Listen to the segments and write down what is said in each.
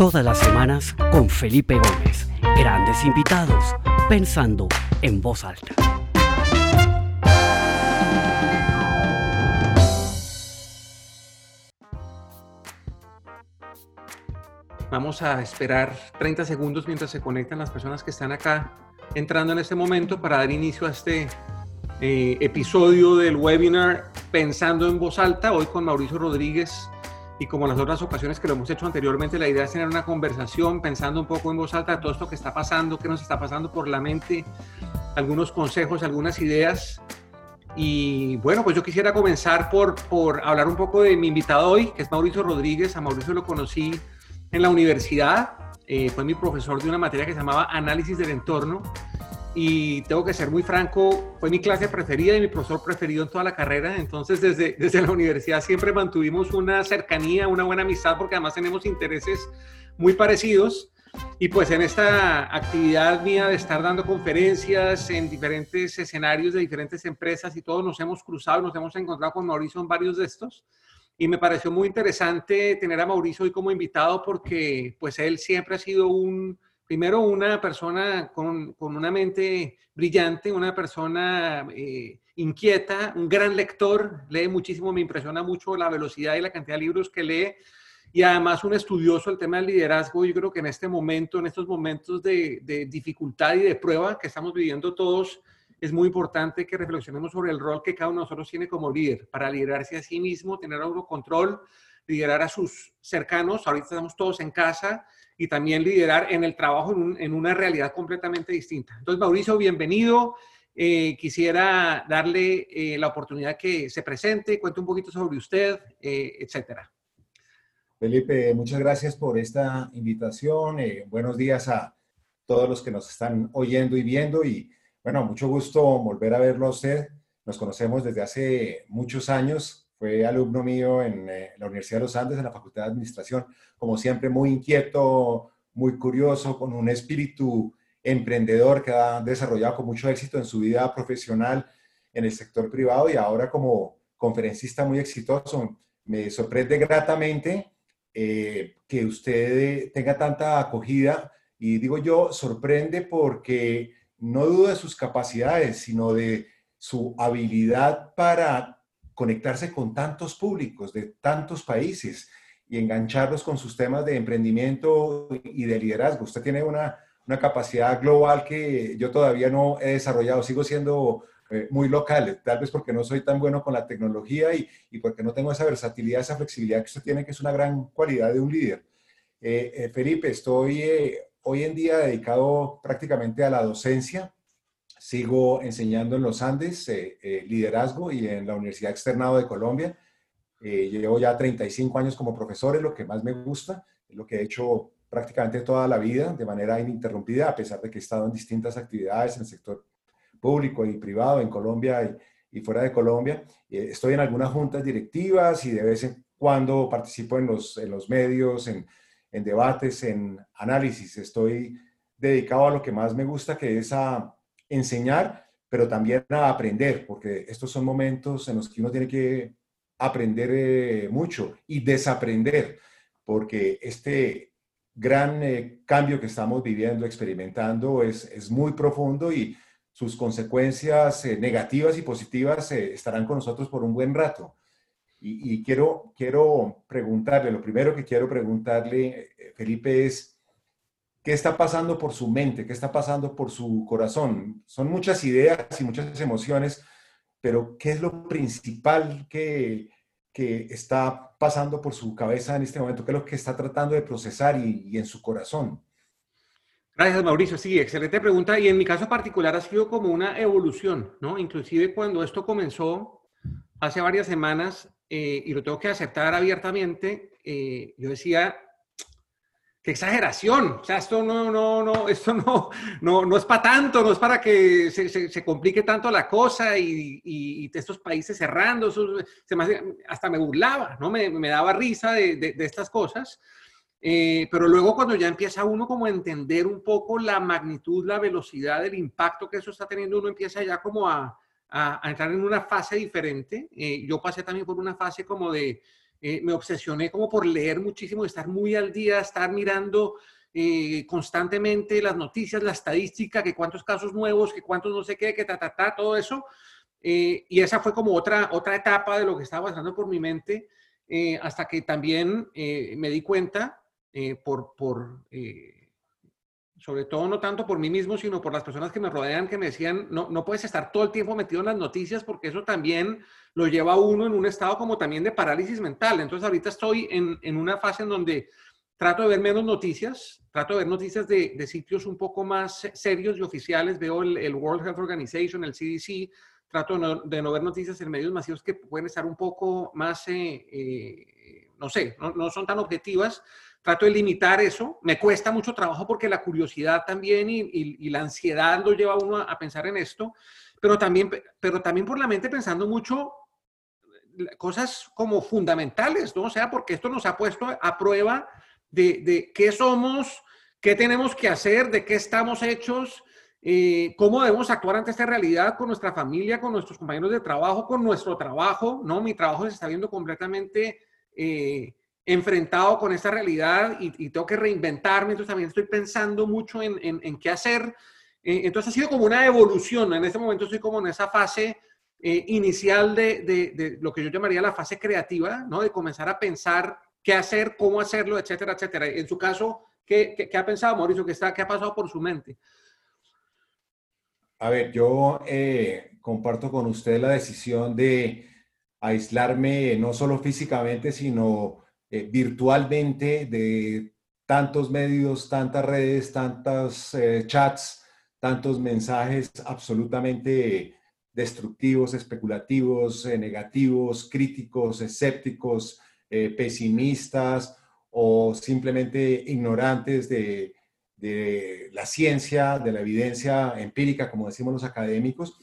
Todas las semanas con Felipe Gómez. Grandes invitados, pensando en voz alta. Vamos a esperar 30 segundos mientras se conectan las personas que están acá entrando en este momento para dar inicio a este eh, episodio del webinar Pensando en voz alta, hoy con Mauricio Rodríguez. Y como las otras ocasiones que lo hemos hecho anteriormente, la idea es tener una conversación pensando un poco en voz alta de todo esto que está pasando, qué nos está pasando por la mente, algunos consejos, algunas ideas. Y bueno, pues yo quisiera comenzar por, por hablar un poco de mi invitado hoy, que es Mauricio Rodríguez. A Mauricio lo conocí en la universidad, eh, fue mi profesor de una materia que se llamaba Análisis del Entorno y tengo que ser muy franco, fue mi clase preferida y mi profesor preferido en toda la carrera, entonces desde, desde la universidad siempre mantuvimos una cercanía, una buena amistad, porque además tenemos intereses muy parecidos. Y pues en esta actividad mía de estar dando conferencias en diferentes escenarios de diferentes empresas y todos nos hemos cruzado, nos hemos encontrado con Mauricio en varios de estos. Y me pareció muy interesante tener a Mauricio hoy como invitado porque pues él siempre ha sido un, primero una persona con, con una mente brillante, una persona eh, inquieta, un gran lector, lee muchísimo, me impresiona mucho la velocidad y la cantidad de libros que lee, y además un estudioso del tema del liderazgo. Yo creo que en este momento, en estos momentos de, de dificultad y de prueba que estamos viviendo todos, es muy importante que reflexionemos sobre el rol que cada uno de nosotros tiene como líder, para liderarse a sí mismo, tener autocontrol, liderar a sus cercanos. Ahorita estamos todos en casa y también liderar en el trabajo en, una realidad completamente distinta. Entonces, Mauricio, bienvenido. Eh, quisiera darle eh, la oportunidad que se presente, cuente un poquito sobre usted, eh, etcétera. Felipe, muchas gracias por esta invitación. buenos días a todos los que nos están oyendo y viendo y bueno, mucho gusto volver a verlo a usted. Nos conocemos desde hace muchos años fue alumno mío en eh, la Universidad de los Andes, en la Facultad de Administración, como siempre muy inquieto, muy curioso, con un espíritu emprendedor que ha desarrollado con mucho éxito en su vida profesional en el sector privado y ahora como conferencista muy exitoso. Me sorprende gratamente eh, que usted tenga tanta acogida y digo yo, sorprende porque no duda de sus capacidades, sino de su habilidad para conectarse con tantos públicos de tantos países y engancharlos con sus temas de emprendimiento y de liderazgo. Usted tiene una, una capacidad global que yo todavía no he desarrollado, sigo siendo eh, muy local, tal vez porque no soy tan bueno con la tecnología y, y, porque no tengo esa versatilidad, esa flexibilidad que usted tiene, que es una gran cualidad de un líder. Eh, eh, Felipe, estoy hoy en día dedicado prácticamente a la docencia Sigo enseñando en los Andes eh, eh, liderazgo y en la Universidad Externado de Colombia. Eh, llevo ya 35 años como profesor, es lo que más me gusta, es lo que he hecho prácticamente toda la vida de manera ininterrumpida, a pesar de que he estado en distintas actividades en el sector público y privado en Colombia y, fuera de Colombia. estoy en algunas juntas directivas y de vez en cuando participo en los, en los medios, en, en debates, en análisis. Estoy dedicado a lo que más me gusta, que es a enseñar, pero también a aprender, porque estos son momentos en los que uno tiene que aprender eh, mucho y desaprender, porque este gran eh, cambio que estamos viviendo, experimentando, es, es muy profundo y sus consecuencias eh, negativas y positivas estarán con nosotros por un buen rato. Y, y, quiero, quiero preguntarle, lo primero que quiero preguntarle, Felipe, es, qué está pasando por su mente, qué está pasando por su corazón. Son muchas ideas y muchas emociones, pero ¿qué es lo principal que, que está pasando por su cabeza en este momento? ¿Qué es lo que está tratando de procesar y, en su corazón? Gracias, Mauricio. Sí, excelente pregunta. Y en mi caso particular ha sido como una evolución, ¿no? Inclusive cuando esto comenzó hace varias semanas, eh, y lo tengo que aceptar abiertamente, eh, yo decía, qué exageración. O sea, esto no, no, no, esto no, no, no es para tanto, no es para que se, se, complique tanto la cosa y, y, estos países cerrando, se me hasta me burlaba, ¿no? Me, me daba risa de, de, estas cosas. Eh, pero luego cuando ya empieza uno como a entender un poco la magnitud, la velocidad, el impacto que eso está teniendo, uno empieza ya como a, a, entrar en una fase diferente. Eh, yo pasé también por una fase como de, eh, me obsesioné como por leer muchísimo, estar muy al día, estar mirando eh, constantemente las noticias, la estadística, que cuántos casos nuevos, que cuántos no sé qué, que ta, ta, ta, todo eso. Eh, y esa fue como otra, otra etapa de lo que estaba pasando por mi mente, hasta que también me di cuenta por, por sobre todo no tanto por mí mismo, sino por las personas que me rodean, que me decían, no, no puedes estar todo el tiempo metido en las noticias porque eso también lo lleva a uno en un estado como también de parálisis mental. Entonces ahorita estoy en, en una fase en donde trato de ver menos noticias, trato de ver noticias de, de sitios un poco más serios y oficiales, veo el, World Health Organization, el CDC, trato de no, de no, ver noticias en medios masivos que pueden estar un poco más, eh, eh, no sé, no, no son tan objetivas trato de limitar eso. Me cuesta mucho trabajo porque la curiosidad también y, y, la ansiedad lo lleva a uno a, pensar en esto, pero también, pero también por la mente pensando mucho cosas como fundamentales, ¿no? O sea, porque esto nos ha puesto a prueba de, de qué somos, qué tenemos que hacer, de qué estamos hechos, eh, cómo debemos actuar ante esta realidad con nuestra familia, con nuestros compañeros de trabajo, con nuestro trabajo, ¿no? Mi trabajo se está viendo completamente... Eh, enfrentado con esta realidad y, tengo que reinventarme, entonces también estoy pensando mucho en, en, qué hacer. Eh, entonces ha sido como una evolución, en este momento estoy como en esa fase eh, inicial de, de, de, lo que yo llamaría la fase creativa, ¿no? De comenzar a pensar qué hacer, cómo hacerlo, etcétera, etcétera. En su caso, ¿qué, qué, qué ha pensado Mauricio? ¿Qué, está, ¿Qué ha pasado por su mente? A ver, yo eh, comparto con usted la decisión de aislarme no solo físicamente, sino eh, virtualmente de tantos medios, tantas redes, tantos eh, chats, tantos mensajes absolutamente destructivos, especulativos, eh, negativos, críticos, escépticos, pesimistas o simplemente ignorantes de, de, la ciencia, de la evidencia empírica, como decimos los académicos.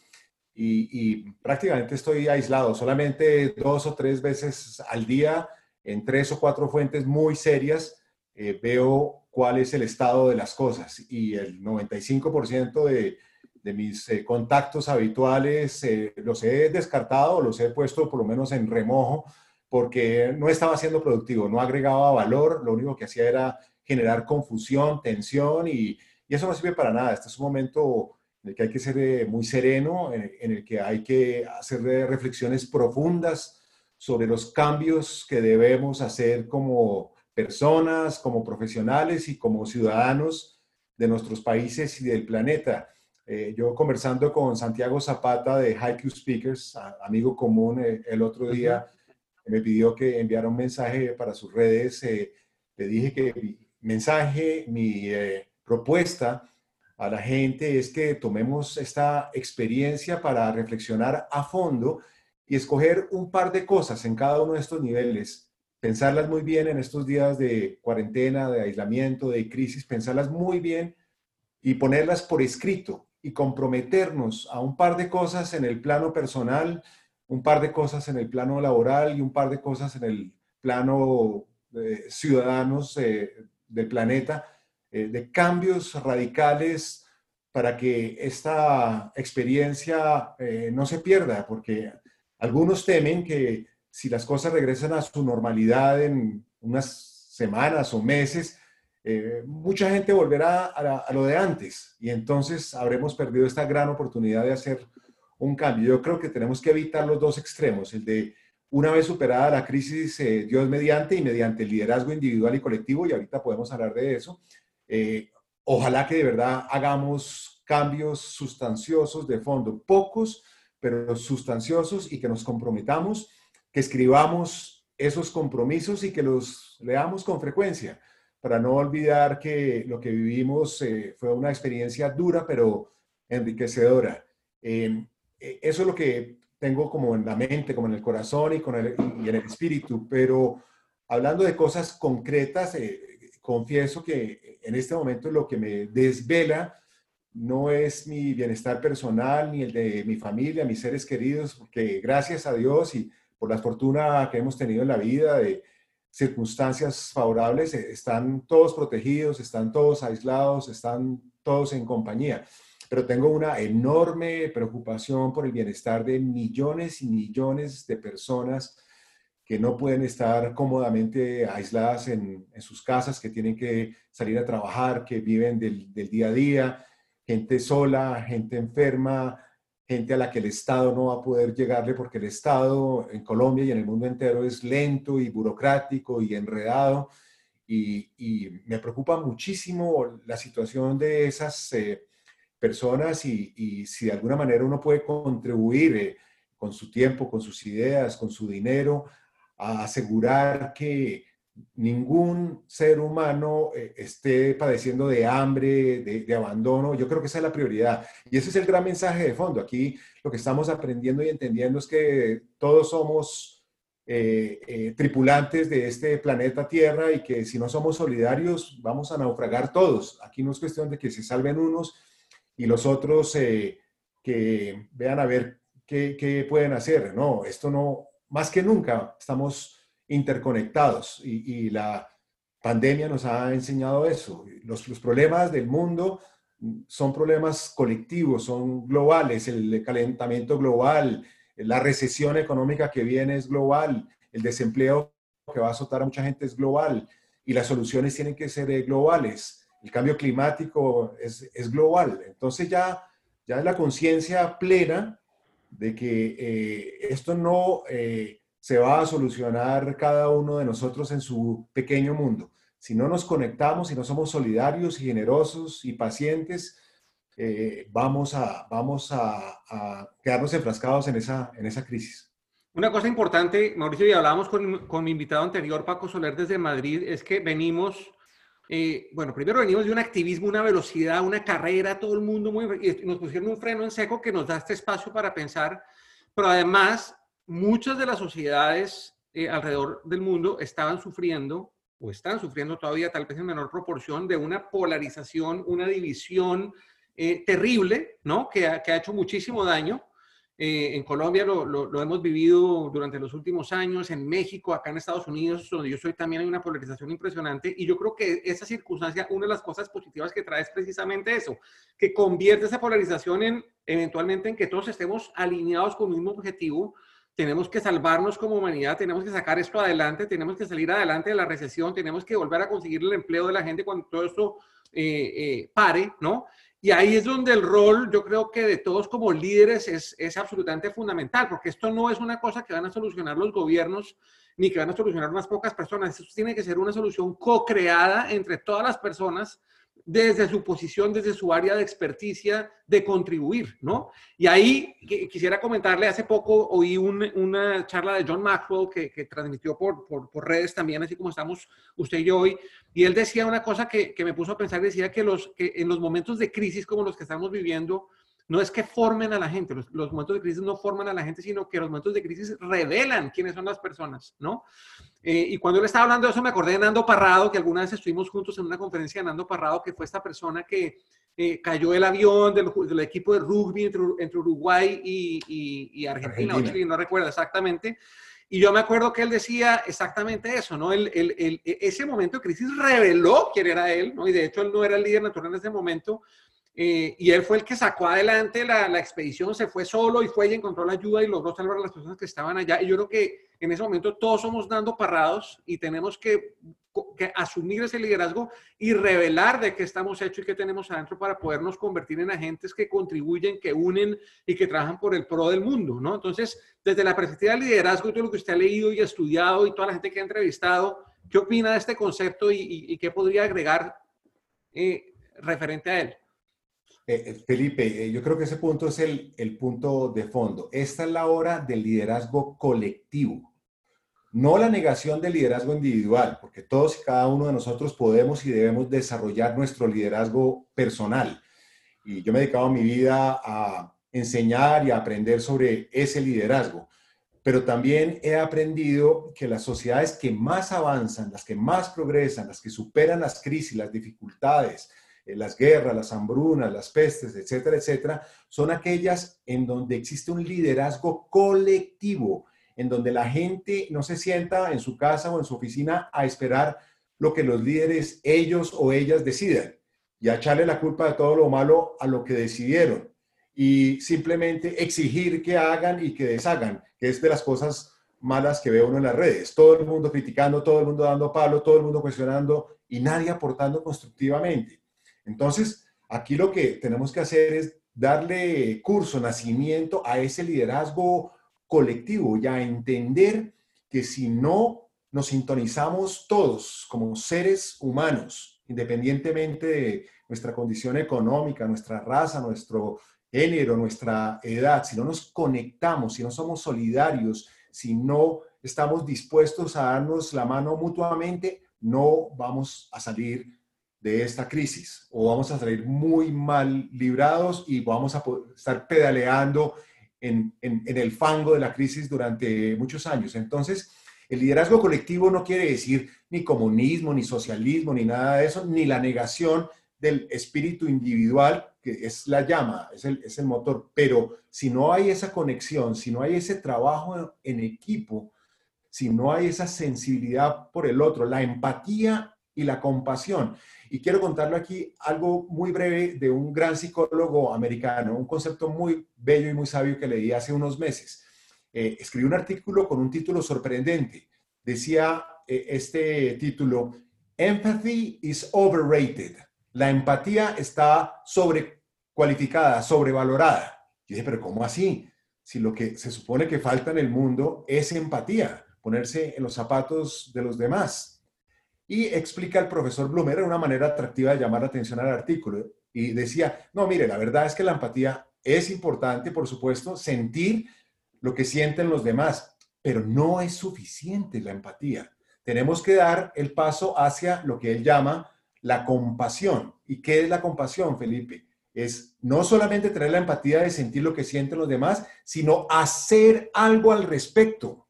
Y prácticamente estoy aislado, solamente dos o tres veces al día en tres o cuatro fuentes muy serias, eh, veo cuál es el estado de las cosas y el 95% de, de, mis eh, contactos habituales eh, los he descartado, los he puesto por lo menos en remojo porque no estaba siendo productivo, no agregaba valor, lo único que hacía era generar confusión, tensión y, y eso no sirve para nada. Este es un momento en el que hay que ser muy sereno, en, en el que hay que hacer reflexiones profundas sobre los cambios que debemos hacer como personas, como profesionales y como ciudadanos de nuestros países y del planeta. Eh, yo conversando con Santiago Zapata de Haiku Speakers, amigo común, eh, el otro día me pidió que enviara un mensaje para sus redes. Eh, le dije que mi mensaje, mi propuesta a la gente es que tomemos esta experiencia para reflexionar a fondo y escoger un par de cosas en cada uno de estos niveles, pensarlas muy bien en estos días de cuarentena, de aislamiento, de crisis, pensarlas muy bien y ponerlas por escrito y comprometernos a un par de cosas en el plano personal, un par de cosas en el plano laboral y un par de cosas en el plano de ciudadanos eh, del planeta, eh, de cambios radicales para que esta experiencia eh, no se pierda, porque algunos temen que si las cosas regresan a su normalidad en unas semanas o meses, eh, mucha gente volverá a, a, lo de antes y entonces habremos perdido esta gran oportunidad de hacer un cambio. Yo creo que tenemos que evitar los dos extremos, el de una vez superada la crisis, eh, Dios mediante y mediante el liderazgo individual y colectivo, y ahorita podemos hablar de eso, eh, ojalá que de verdad hagamos cambios sustanciosos de fondo, pocos, pero sustanciosos y que nos comprometamos, que escribamos esos compromisos y que los leamos con frecuencia, para no olvidar que lo que vivimos eh, fue una experiencia dura, pero enriquecedora. Eh, eso es lo que tengo como en la mente, como en el corazón y, con el, y en el espíritu, pero hablando de cosas concretas, eh, confieso que en este momento lo que me desvela no es mi bienestar personal ni el de mi familia, mis seres queridos, porque gracias a Dios y por la fortuna que hemos tenido en la vida de circunstancias favorables, eh, están todos protegidos, están todos aislados, están todos en compañía. Pero tengo una enorme preocupación por el bienestar de millones y millones de personas que no pueden estar cómodamente aisladas en, sus casas, que tienen que salir a trabajar, que viven del, día a día, gente sola, gente enferma, gente a la que el Estado no va a poder llegarle porque el Estado en Colombia y en el mundo entero es lento y burocrático y enredado. Y, me preocupa muchísimo la situación de esas eh, personas y, si de alguna manera uno puede contribuir eh, con su tiempo, con sus ideas, con su dinero, a asegurar que ningún ser humano eh, esté padeciendo de hambre, de, abandono. Yo creo que esa es la prioridad. Y ese es el gran mensaje de fondo. Aquí lo que estamos aprendiendo y entendiendo es que todos somos eh, eh, tripulantes de este planeta Tierra y que si no somos solidarios vamos a naufragar todos. Aquí no es cuestión de que se salven unos y los otros que vean a ver qué, qué pueden hacer. No, esto no, más que nunca estamos interconectados y, la pandemia nos ha enseñado eso. Los, problemas del mundo son problemas colectivos, son globales, el calentamiento global, la recesión económica que viene es global, el desempleo que va a azotar a mucha gente es global y las soluciones tienen que ser eh, globales. El cambio climático es, global. Entonces ya, ya es la conciencia plena de que eh, esto no eh, se va a solucionar cada uno de nosotros en su pequeño mundo. Si no nos conectamos, si no somos solidarios y generosos y pacientes, eh, vamos, a, vamos a, quedarnos enfrascados en esa, en esa crisis. Una cosa importante, Mauricio, y hablábamos con, con mi invitado anterior, Paco Soler, desde Madrid, es que venimos bueno, primero venimos de un activismo, una velocidad, una carrera, todo el mundo muy... nos pusieron un freno en seco que nos da este espacio para pensar, pero además muchas de las sociedades eh, alrededor del mundo estaban sufriendo o están sufriendo todavía tal vez en menor proporción de una polarización, una división eh, terrible, ¿no? Que ha, que ha, hecho muchísimo daño. Eh, en Colombia lo, lo, hemos vivido durante los últimos años, en México, acá en Estados Unidos, donde yo soy también hay una polarización impresionante y yo creo que esa circunstancia, una de las cosas positivas que trae es precisamente eso, que convierte esa polarización en eventualmente en que todos estemos alineados con un mismo objetivo, tenemos que salvarnos como humanidad, tenemos que sacar esto adelante, tenemos que salir adelante de la recesión, tenemos que volver a conseguir el empleo de la gente cuando todo esto eh, eh, pare, ¿no? Y ahí es donde el rol, yo creo que de todos como líderes es, es absolutamente fundamental, porque esto no es una cosa que van a solucionar los gobiernos ni que van a solucionar unas pocas personas, esto tiene que ser una solución co-creada entre todas las personas desde su posición, desde su área de experticia, de contribuir, ¿no? Y ahí quisiera comentarle, hace poco oí una charla de John Maxwell que, transmitió por, redes también, así como estamos usted y yo hoy, y él decía una cosa que, que me puso a pensar, decía que, los, que en los momentos de crisis como los que estamos viviendo, no es que formen a la gente, los, momentos de crisis no forman a la gente, sino que los momentos de crisis revelan quiénes son las personas, ¿no? Eh, y cuando él estaba hablando de eso, me acordé de Nando Parrado, que alguna vez estuvimos juntos en una conferencia de Nando Parrado, que fue esta persona que eh, cayó el avión del, equipo de rugby entre, Uruguay y, Argentina, no recuerdo exactamente. Y yo me acuerdo que él decía exactamente eso, ¿no? El, el, ese momento de crisis reveló quién era él, ¿no? Y de hecho él no era el líder natural en ese momento, eh, y él fue el que sacó adelante la, la, expedición, se fue solo y fue y encontró la ayuda y logró salvar a las personas que estaban allá. Y yo creo que en ese momento todos somos dando parrados y tenemos que, que asumir ese liderazgo y revelar de qué estamos hechos y qué tenemos adentro para podernos convertir en agentes que contribuyen, que unen y que trabajan por el pro del mundo, ¿no? Entonces, desde la perspectiva del liderazgo y todo lo que usted ha leído y estudiado y toda la gente que ha entrevistado, ¿qué opina de este concepto y, y, qué podría agregar eh, referente a él? Eh, eh, Felipe, eh, yo creo que ese punto es el, el, punto de fondo. Esta es la hora del liderazgo colectivo, no la negación del liderazgo individual, porque todos y cada uno de nosotros podemos y debemos desarrollar nuestro liderazgo personal. Y yo me he dedicado mi vida a enseñar y a aprender sobre ese liderazgo, pero también he aprendido que las sociedades que más avanzan, las que más progresan, las que superan las crisis, las dificultades, las guerras, las hambrunas, las pestes, etcétera, etcétera, son aquellas en donde existe un liderazgo colectivo, en donde la gente no se sienta en su casa o en su oficina a esperar lo que los líderes, ellos o ellas decidan y a echarle la culpa de todo lo malo a lo que decidieron y simplemente exigir que hagan y que deshagan, que es de las cosas malas que ve uno en las redes. Todo el mundo criticando, todo el mundo dando palo, todo el mundo cuestionando y nadie aportando constructivamente. Entonces, aquí lo que tenemos que hacer es darle curso, nacimiento a ese liderazgo colectivo y a entender que si no nos sintonizamos todos como seres humanos, independientemente de nuestra condición económica, nuestra raza, nuestro género, nuestra edad, si no nos conectamos, si no somos solidarios, si no estamos dispuestos a darnos la mano mutuamente, no vamos a salir de esta crisis o vamos a salir muy mal librados y vamos a estar pedaleando en, el fango de la crisis durante muchos años. Entonces, el liderazgo colectivo no quiere decir ni comunismo, ni socialismo, ni nada de eso, ni la negación del espíritu individual, que es la llama, es el, es el motor. Pero si no hay esa conexión, si no hay ese trabajo en equipo, si no hay esa sensibilidad por el otro, la empatía y la compasión. Y quiero contarle aquí algo muy breve de un gran psicólogo americano, un concepto muy bello y muy sabio que leí hace unos meses. Eh, un artículo con un título sorprendente. Decía eh, este título, Empathy is overrated. La empatía está sobrecualificada, sobrevalorada. Y dije, pero ¿cómo así? Si lo que se supone que falta en el mundo es empatía, ponerse en los zapatos de los demás. Y explica el profesor Blumer una manera atractiva de llamar la atención al artículo. Y decía, no, mire, la verdad es que la empatía es importante, por supuesto, sentir lo que sienten los demás, pero no es suficiente la empatía. Tenemos que dar el paso hacia lo que él llama la compasión. ¿Y qué es la compasión, Felipe? Es no solamente tener la empatía de sentir lo que sienten los demás, sino hacer algo al respecto.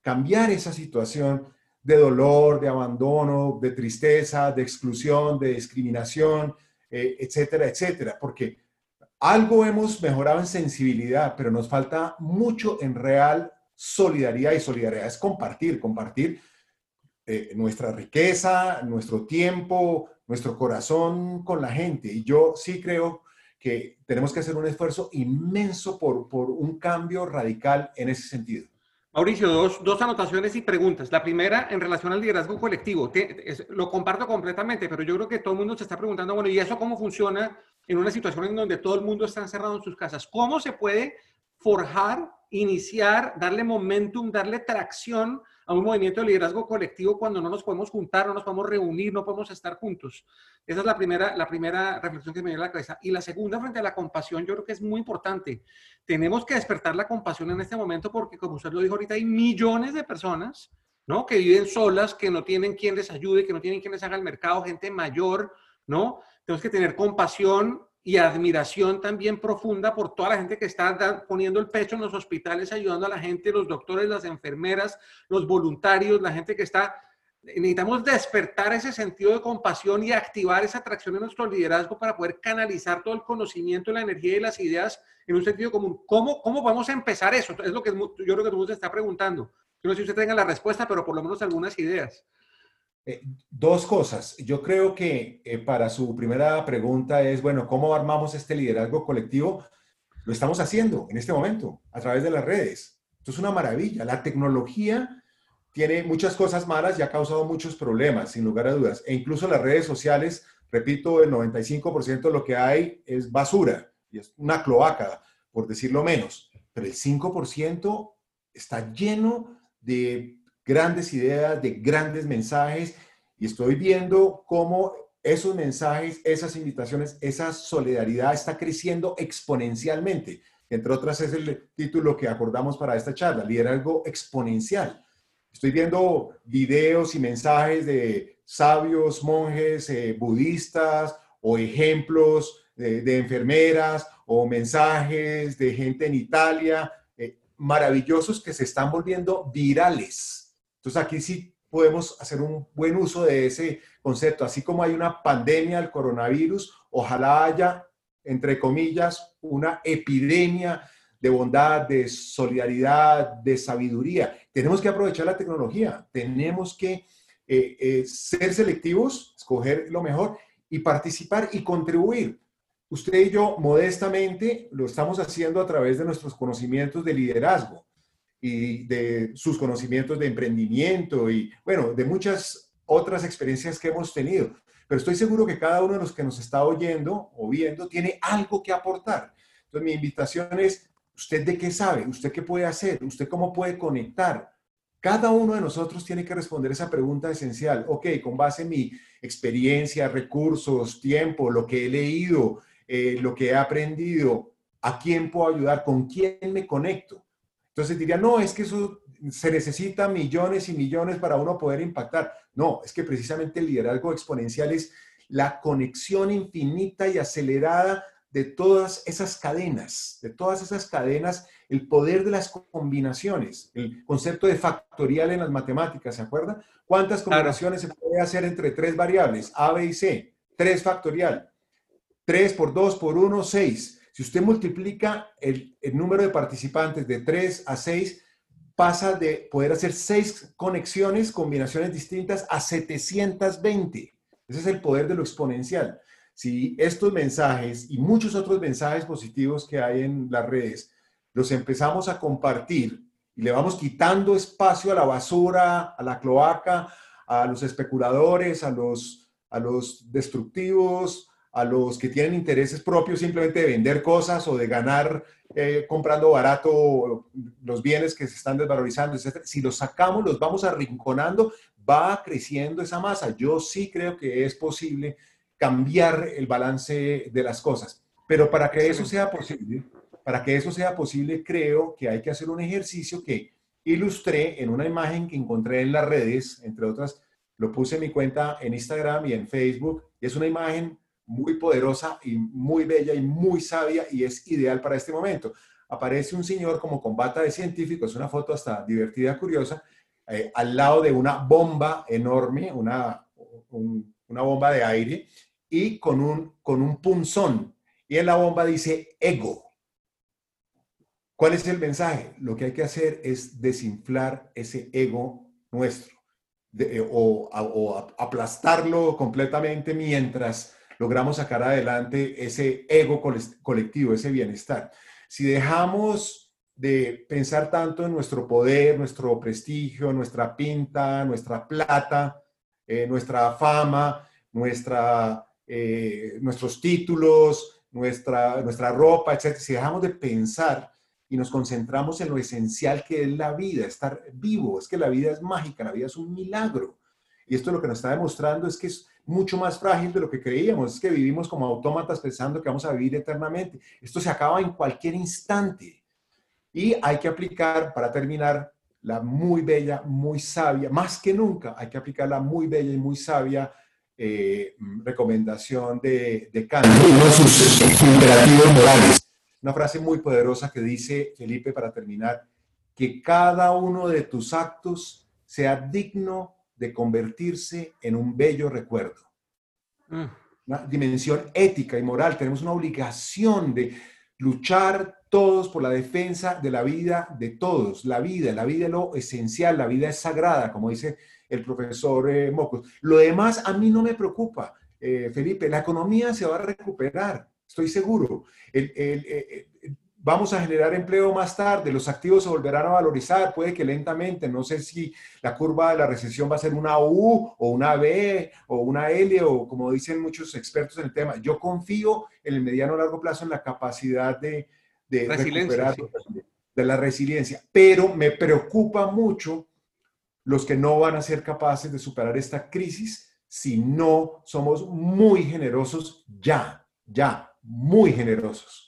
Cambiar esa situación de dolor, de abandono, de tristeza, de exclusión, de discriminación, eh, etcétera, etcétera. Porque algo hemos mejorado en sensibilidad, pero nos falta mucho en real solidaridad y solidaridad es compartir, compartir eh, nuestra riqueza, nuestro tiempo, nuestro corazón con la gente. Y yo sí creo que tenemos que hacer un esfuerzo inmenso por, por un cambio radical en ese sentido. Mauricio, dos, dos, anotaciones y preguntas. La primera, en relación al liderazgo colectivo. lo comparto completamente, pero yo creo que todo el mundo se está preguntando, bueno, ¿y eso cómo funciona en una situación en donde todo el mundo está encerrado en sus casas? ¿Cómo se puede forjar, iniciar, darle momentum, darle tracción a un movimiento de liderazgo colectivo cuando no nos podemos juntar, no nos podemos reunir, no podemos estar juntos. Esa es la primera, la primera reflexión que me viene a la cabeza. Y la segunda, frente a la compasión, yo creo que es muy importante. Tenemos que despertar la compasión en este momento porque, como usted lo dijo ahorita, hay millones de personas ¿no? que viven solas, que no tienen quien les ayude, que no tienen quien les haga el mercado, gente mayor, ¿no? Tenemos que tener compasión y admiración también profunda por toda la gente que está poniendo el pecho en los hospitales, ayudando a la gente, los doctores, las enfermeras, los voluntarios, la gente que está... Necesitamos despertar ese sentido de compasión y activar esa atracción en nuestro liderazgo para poder canalizar todo el conocimiento, la energía y las ideas en un sentido común. ¿Cómo, cómo vamos a empezar eso? Es lo que yo creo que tú se está preguntando. Yo no sé si usted tenga la respuesta, pero por lo menos algunas ideas. Eh, dos cosas. Yo creo que eh, para su primera pregunta es, bueno, ¿cómo armamos este liderazgo colectivo? Lo estamos haciendo en este momento a través de las redes. Esto es una maravilla. La tecnología tiene muchas cosas malas y ha causado muchos problemas, sin lugar a dudas. E incluso las redes sociales, repito, el 95% de lo que hay es basura y es una cloaca, por decirlo menos. Pero el 5% está lleno de grandes ideas, de grandes mensajes, y estoy viendo cómo esos mensajes, esas invitaciones, esa solidaridad está creciendo exponencialmente. Entre otras es el título que acordamos para esta charla, liderazgo exponencial. Estoy viendo videos y mensajes de sabios, monjes, eh, budistas o ejemplos de, enfermeras o mensajes de gente en Italia, eh, maravillosos que se están volviendo virales entonces aquí sí podemos hacer un buen uso de ese concepto. Así como hay una pandemia del coronavirus, ojalá haya, entre comillas, una epidemia de bondad, de solidaridad, de sabiduría. Tenemos que aprovechar la tecnología, tenemos que eh, eh, ser selectivos, escoger lo mejor y participar y contribuir. Usted y yo modestamente lo estamos haciendo a través de nuestros conocimientos de liderazgo de sus conocimientos de emprendimiento y, bueno, de muchas otras experiencias que hemos tenido. Pero estoy seguro que cada uno de los que nos está oyendo o viendo tiene algo que aportar. Entonces, mi invitación es, ¿usted de qué sabe? ¿Usted qué puede hacer? ¿Usted cómo puede conectar? Cada uno de nosotros tiene que responder esa pregunta esencial. Ok, con base en mi experiencia, recursos, tiempo, lo que he leído, eh, lo que he aprendido, ¿a quién puedo ayudar? ¿Con quién me conecto? Entonces diría, no, es que eso se necesita millones y millones para uno poder impactar. No, es que precisamente el liderazgo exponencial es la conexión infinita y acelerada de todas esas cadenas, de todas esas cadenas, el poder de las combinaciones, el concepto de factorial en las matemáticas, ¿se acuerda? ¿Cuántas combinaciones se puede hacer entre tres variables, A, B y C? Tres factorial. 3 por 2 por 1, 6. Si usted multiplica el, número de participantes de 3 a 6, pasa de poder hacer seis conexiones, combinaciones distintas, a 720. Ese es el poder de lo exponencial. Si estos mensajes y muchos otros mensajes positivos que hay en las redes los empezamos a compartir y le vamos quitando espacio a la basura, a la cloaca, a los especuladores, a los, a los destructivos, a los que tienen intereses propios simplemente de vender cosas o de ganar eh, comprando barato los bienes que se están desvalorizando, etc. Si los sacamos, los vamos arrinconando, va creciendo esa masa. Yo sí creo que es posible cambiar el balance de las cosas. Pero para que eso sea posible, para que eso sea posible, creo que hay que hacer un ejercicio que ilustré en una imagen que encontré en las redes, entre otras, lo puse en mi cuenta en Instagram y en Facebook, y es una imagen muy poderosa y muy bella y muy sabia y es ideal para este momento. Aparece un señor como con bata de científico, es una foto hasta divertida, curiosa, eh, al lado de una bomba enorme, una, una bomba de aire y con un, con un punzón. Y en la bomba dice ego. ¿Cuál es el mensaje? Lo que hay que hacer es desinflar ese ego nuestro eh, o, o aplastarlo completamente mientras logramos sacar adelante ese ego colectivo, ese bienestar. Si dejamos de pensar tanto en nuestro poder, nuestro prestigio, nuestra pinta, nuestra plata, eh, nuestra fama, nuestra, eh, nuestros títulos, nuestra, nuestra ropa, etc. Si dejamos de pensar y nos concentramos en lo esencial que es la vida, estar vivo, es que la vida es mágica, la vida es un milagro. Y esto lo que nos está demostrando es que es mucho más frágil de lo que creíamos. Es que vivimos como autómatas pensando que vamos a vivir eternamente. Esto se acaba en cualquier instante. Y hay que aplicar, para terminar, la muy bella, muy sabia, más que nunca, hay que aplicar la muy bella y muy sabia eh, recomendación de, de Kant. sus imperativos morales. Una frase muy poderosa que dice, Felipe, para terminar, que cada uno de tus actos sea digno de convertirse en un bello recuerdo. Mm. Una dimensión ética y moral. Tenemos una obligación de luchar todos por la defensa de la vida de todos. La vida, la vida es lo esencial, la vida es sagrada, como dice el profesor eh, Mocos. Lo demás a mí no me preocupa, eh, Felipe. La economía se va a recuperar, estoy seguro. el, vamos a generar empleo más tarde, los activos se volverán a valorizar, puede que lentamente, no sé si la curva de la recesión va a ser una U o una B o una L o como dicen muchos expertos en el tema. Yo confío en el mediano o largo plazo en la capacidad de, de recuperar de la resiliencia, pero me preocupa mucho los que no van a ser capaces de superar esta crisis si no somos muy generosos ya, ya, muy generosos.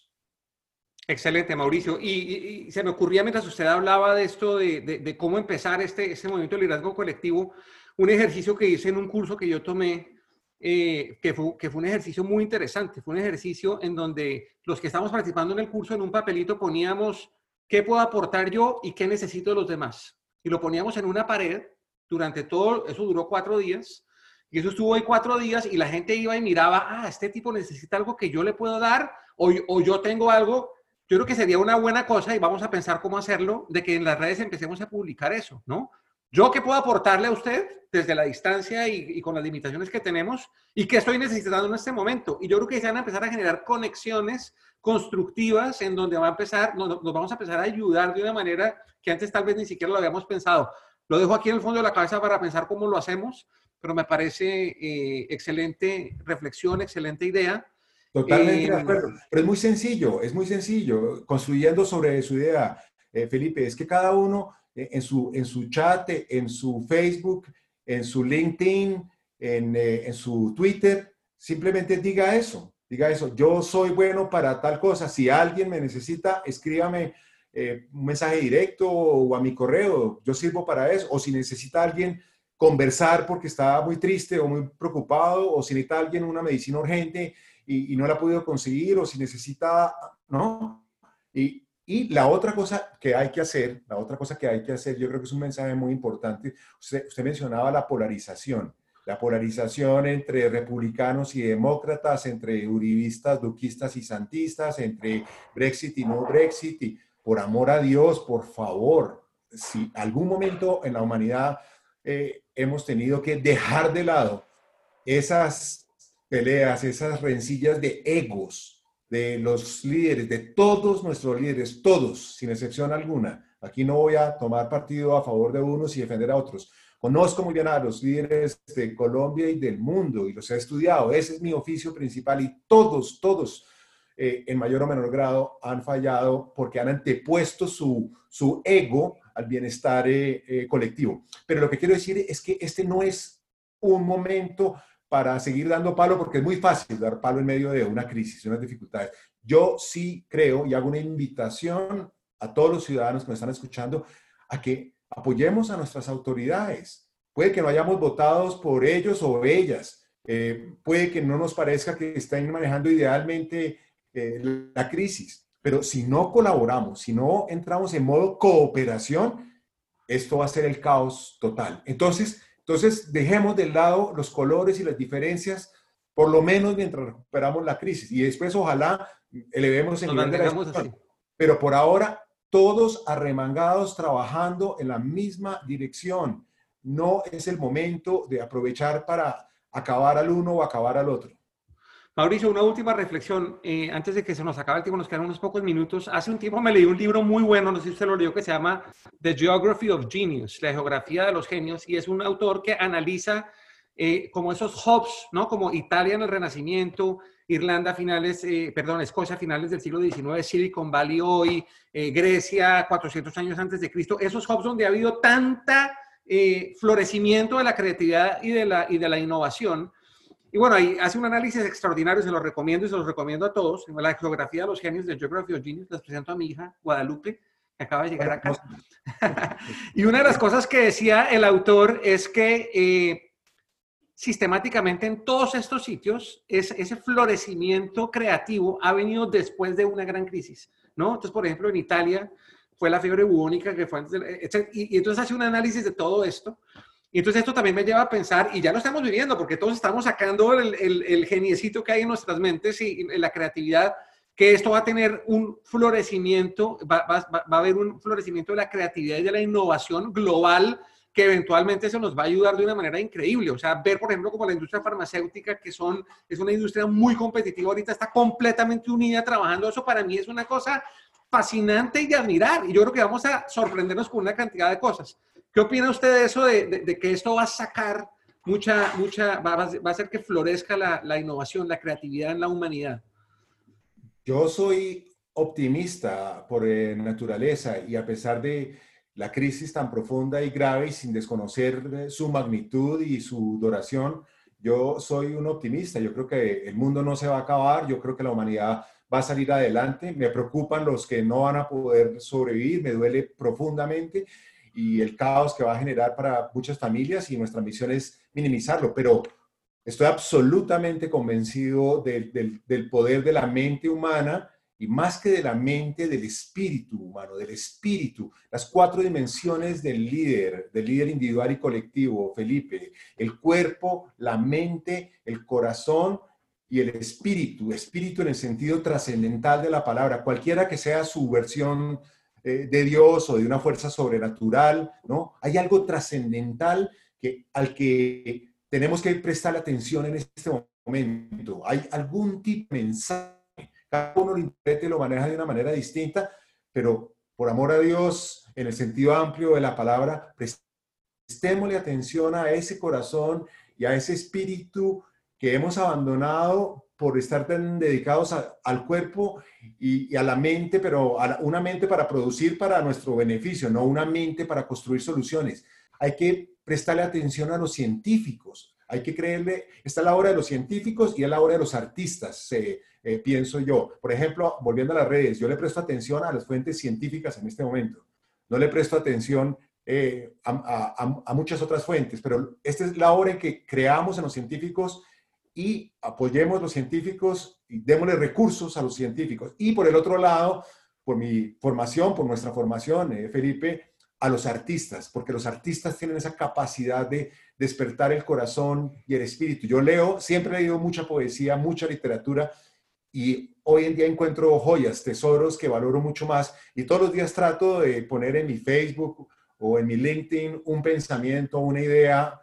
Excelente, Mauricio. Y, se me ocurría mientras usted hablaba de esto, de, cómo empezar este, este movimiento de liderazgo colectivo, un ejercicio que hice en un curso que yo tomé, eh, que, fue, que fue un ejercicio muy interesante. Fue un ejercicio en donde los que estamos participando en el curso en un papelito poníamos qué puedo aportar yo y qué necesito de los demás. Y lo poníamos en una pared durante todo, eso duró cuatro días. Y eso estuvo ahí cuatro días y la gente iba y miraba, ah, este tipo necesita algo que yo le puedo dar o, o yo tengo algo yo creo que sería una buena cosa y vamos a pensar cómo hacerlo, de que en las redes empecemos a publicar eso, ¿no? Yo qué puedo aportarle a usted desde la distancia y, con las limitaciones que tenemos y que estoy necesitando en este momento. Y yo creo que se van a empezar a generar conexiones constructivas en donde va a empezar, nos, vamos a empezar a ayudar de una manera que antes tal vez ni siquiera lo habíamos pensado. Lo dejo aquí en el fondo de la cabeza para pensar cómo lo hacemos, pero me parece eh, excelente reflexión, excelente idea. Totalmente de eh, acuerdo. Pero es muy sencillo, es muy sencillo. Construyendo sobre su idea, eh, Felipe, es que cada uno en su, en su chat, en su Facebook, en su LinkedIn, en, en su Twitter, simplemente diga eso diga eso, yo soy bueno para tal cosa, si alguien me necesita, escríbame eh, un mensaje directo o a mi correo, yo sirvo para eso, o si necesita alguien conversar porque está muy triste o muy preocupado, o si necesita alguien una medicina urgente y, no la ha podido conseguir, o si necesita, ¿no? Y, y, la otra cosa que hay que hacer, la otra cosa que hay que hacer, yo creo que es un mensaje muy importante, usted, usted mencionaba la polarización la polarización entre republicanos y demócratas, entre uribistas, duquistas y santistas, entre Brexit y no Brexit. Y por amor a Dios, por favor, si algún momento en la humanidad eh, hemos tenido que dejar de lado esas peleas, esas rencillas de egos de los líderes, de todos nuestros líderes, todos, sin excepción alguna. Aquí no voy a tomar partido a favor de unos y defender a otros. Conozco muy bien a los líderes de Colombia y del mundo y los he estudiado. Ese es mi oficio principal y todos, todos, eh, en mayor o menor grado, han fallado porque han antepuesto su, su ego al bienestar eh, eh, colectivo. Pero lo que quiero decir es que este no es un momento para seguir dando palo porque es muy fácil dar palo en medio de una crisis, de unas dificultades. Yo sí creo y hago una invitación a todos los ciudadanos que me están escuchando a que apoyemos a nuestras autoridades. Puede que no hayamos votado por ellos o ellas. Eh, puede que no nos parezca que estén manejando idealmente eh, la crisis. Pero si no colaboramos, si no entramos en modo cooperación, esto va a ser el caos total. Entonces, entonces dejemos de lado los colores y las diferencias, por lo menos mientras recuperamos la crisis. Y después, ojalá elevemos el nivel de la Pero por ahora, todos arremangados trabajando en la misma dirección. No es el momento de aprovechar para acabar al uno o acabar al otro. Mauricio, una última reflexión. Eh, antes de que se nos acabe el tiempo, nos quedan unos pocos minutos. Hace un tiempo me leí un libro muy bueno, no sé si usted lo leyó, que se llama The Geography of Genius, la geografía de los genios, y es un autor que analiza eh, como esos hubs, ¿no? Como Italia en el Renacimiento, Irlanda finales, eh, perdón, Escocia finales del siglo XIX, Silicon Valley hoy, eh, Grecia 400 años antes de Cristo, esos hubs donde ha habido tanta florecimiento de la creatividad y de la, y de la innovación. Y bueno, ahí hace un análisis extraordinario, se lo recomiendo y se los recomiendo a todos. La geografía de los genios de Geography of Genius, les presento a mi hija, Guadalupe, que acaba de llegar acá. y una de las cosas que decía el autor es que sistemáticamente en todos estos sitios, es, ese florecimiento creativo ha venido después de una gran crisis, ¿no? Entonces, por ejemplo, en Italia fue la fiebre bubónica que fue antes de, y, entonces hace un análisis de todo esto. Y entonces esto también me lleva a pensar, y ya lo estamos viviendo, porque todos estamos sacando el, el, geniecito que hay en nuestras mentes y, la creatividad, que esto va a tener un florecimiento, va, va, va a haber un florecimiento de la creatividad y de la innovación global que eventualmente se nos va a ayudar de una manera increíble. O sea, ver, por ejemplo, como la industria farmacéutica, que son, es una industria muy competitiva, ahorita está completamente unida trabajando, eso para mí es una cosa fascinante y de admirar. Y yo creo que vamos a sorprendernos con una cantidad de cosas. ¿Qué opina usted de eso, de, que esto va a sacar mucha, mucha, va, a hacer que florezca la, la innovación, la creatividad en la humanidad? Yo soy optimista por eh, naturaleza y a pesar de la crisis tan profunda y grave y sin desconocer eh, su magnitud y su duración, yo soy un optimista. Yo creo que el mundo no se va a acabar, yo creo que la humanidad va a salir adelante. Me preocupan los que no van a poder sobrevivir, me duele profundamente y el caos que va a generar para muchas familias y nuestra misión es minimizarlo, pero estoy absolutamente convencido del, del poder de la mente humana y más que de la mente, del espíritu humano, del espíritu, las cuatro dimensiones del líder, del líder individual y colectivo, Felipe, el cuerpo, la mente, el corazón y el espíritu, espíritu en el sentido trascendental de la palabra, cualquiera que sea su versión de Dios o de una fuerza sobrenatural, ¿no? Hay algo trascendental que, al que tenemos que prestar atención en este momento. Hay algún tipo de mensaje, cada uno lo interpreta y lo maneja de una manera distinta, pero por amor a Dios, en el sentido amplio de la palabra, prestémosle atención a ese corazón y a ese espíritu que hemos abandonado por estar tan dedicados al cuerpo y, a la mente, pero a una mente para producir para nuestro beneficio, no una mente para construir soluciones. Hay que prestarle atención a los científicos, hay que creerle, está la hora de los científicos y es la hora de los artistas, eh, eh, pienso yo. Por ejemplo, volviendo a las redes, yo le presto atención a las fuentes científicas en este momento, no le presto atención eh, a, a muchas otras fuentes, pero esta es la hora en que creamos en los científicos y apoyemos los científicos y démosle recursos a los científicos. Y por el otro lado, por mi formación, por nuestra formación, eh, Felipe, a los artistas, porque los artistas tienen esa capacidad de despertar el corazón y el espíritu. Yo leo, siempre he leído mucha poesía, mucha literatura y hoy en día encuentro joyas, tesoros que valoro mucho más y todos los días trato de poner en mi Facebook o en mi LinkedIn un pensamiento, una idea,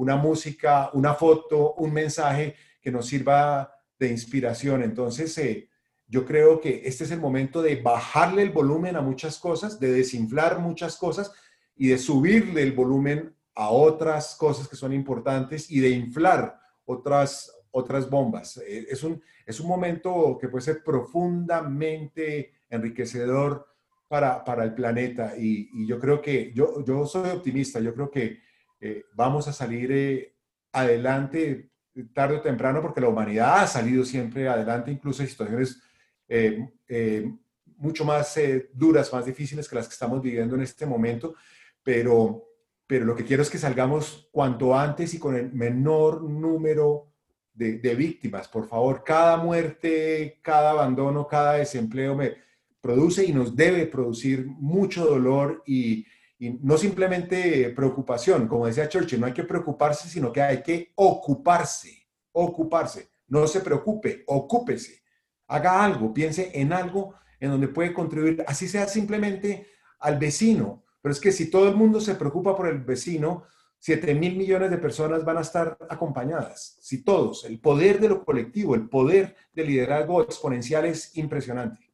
una música, una foto, un mensaje que nos sirva de inspiración. Entonces, eh, yo creo que este es el momento de bajarle el volumen a muchas cosas, de desinflar muchas cosas y de subirle el volumen a otras cosas que son importantes y de inflar otras, otras bombas. Eh, es un, es un momento que puede ser profundamente enriquecedor para, para el planeta y, y, yo creo que yo, yo soy optimista, yo creo que eh, vamos a salir eh, adelante tarde o temprano, porque la humanidad ha salido siempre adelante, incluso en situaciones eh, mucho más duras, más difíciles que las que estamos viviendo en este momento, pero, pero lo que quiero es que salgamos cuanto antes y con el menor número de, de víctimas. Por favor, cada muerte, cada abandono, cada desempleo me produce y nos debe producir mucho dolor y, y no simplemente preocupación, como decía Churchill, no hay que preocuparse, sino que hay que ocuparse, ocuparse. No se preocupe, ocúpese. Haga algo, piense en algo en donde puede contribuir, así sea simplemente al vecino. Pero es que si todo el mundo se preocupa por el vecino, 7 mil millones de personas van a estar acompañadas. Si todos, el poder de lo colectivo, el poder del liderazgo exponencial es impresionante.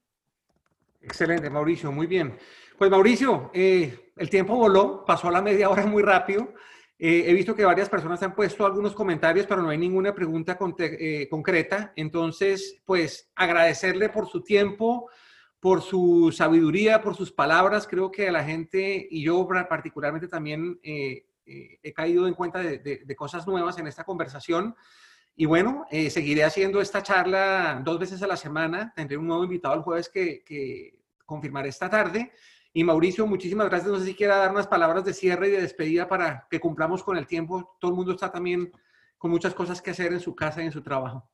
Excelente, Mauricio, muy bien. Pues Mauricio, eh, el tiempo voló, pasó a la media hora muy rápido. Eh, he visto que varias personas han puesto algunos comentarios, pero no hay ninguna pregunta eh, concreta. Entonces, pues agradecerle por su tiempo, por su sabiduría, por sus palabras. Creo que la gente y yo particularmente también he caído en cuenta de, cosas nuevas en esta conversación. Y bueno, seguiré haciendo esta charla dos veces a la semana. Tendré un nuevo invitado el jueves que confirmaré esta tarde. Y Mauricio, muchísimas gracias. No sé si quiera dar unas palabras de cierre y de despedida para que cumplamos con el tiempo. Todo el mundo está también con muchas cosas que hacer en su casa y en su trabajo.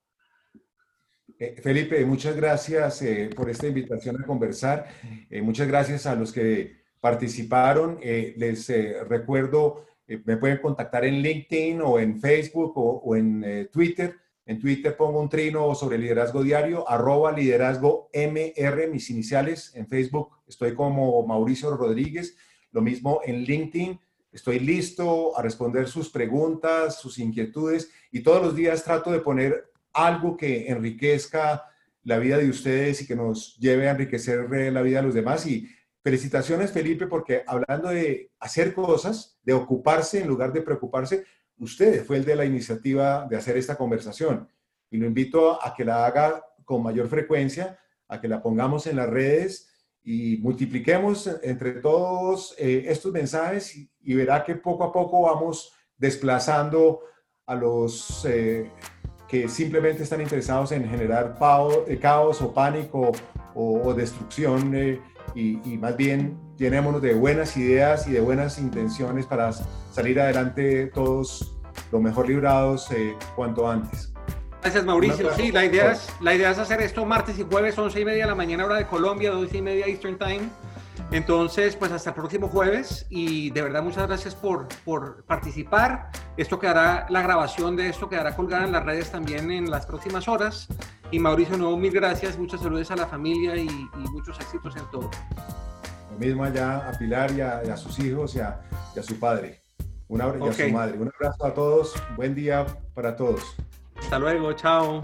Eh, Felipe, muchas gracias eh, por esta invitación a conversar. Eh, muchas gracias a los que participaron. les recuerdo, me pueden contactar en LinkedIn o en Facebook o, o en Twitter. En Twitter pongo un trino sobre liderazgo diario, arroba liderazgo MR, mis iniciales. En Facebook estoy como Mauricio Rodríguez. Lo mismo en LinkedIn. Estoy listo a responder sus preguntas, sus inquietudes y todos los días trato de poner algo que enriquezca la vida de ustedes y que nos lleve a enriquecer la vida de los demás. Y felicitaciones, Felipe, porque hablando de hacer cosas, de ocuparse en lugar de preocuparse, usted fue el de la iniciativa de hacer esta conversación. Y lo invito a que la haga con mayor frecuencia, a que la pongamos en las redes y multipliquemos entre todos eh, estos mensajes y, verá que poco a poco vamos desplazando a los eh, que simplemente están interesados en generar eh, caos o pánico o, destrucción y, y, más bien llenémonos de buenas ideas y de buenas intenciones para salir adelante todos lo mejor librados eh, cuanto antes. Gracias Mauricio. Sí, la idea, es, la idea es hacer esto martes y jueves, 11 y media de la mañana hora de Colombia, 12 y media Eastern Time. Entonces, pues hasta el próximo jueves y de verdad muchas gracias por, por participar. Esto quedará, la grabación de esto quedará colgada en las redes también en las próximas horas. Y Mauricio, nuevo mil gracias, muchas saludos a la familia y, y muchos éxitos en todo. Lo mismo allá a Pilar y a, sus hijos y a, su padre. Un abrazo, y a su madre. Un abrazo a todos. Buen día para todos. Hasta luego. Chao.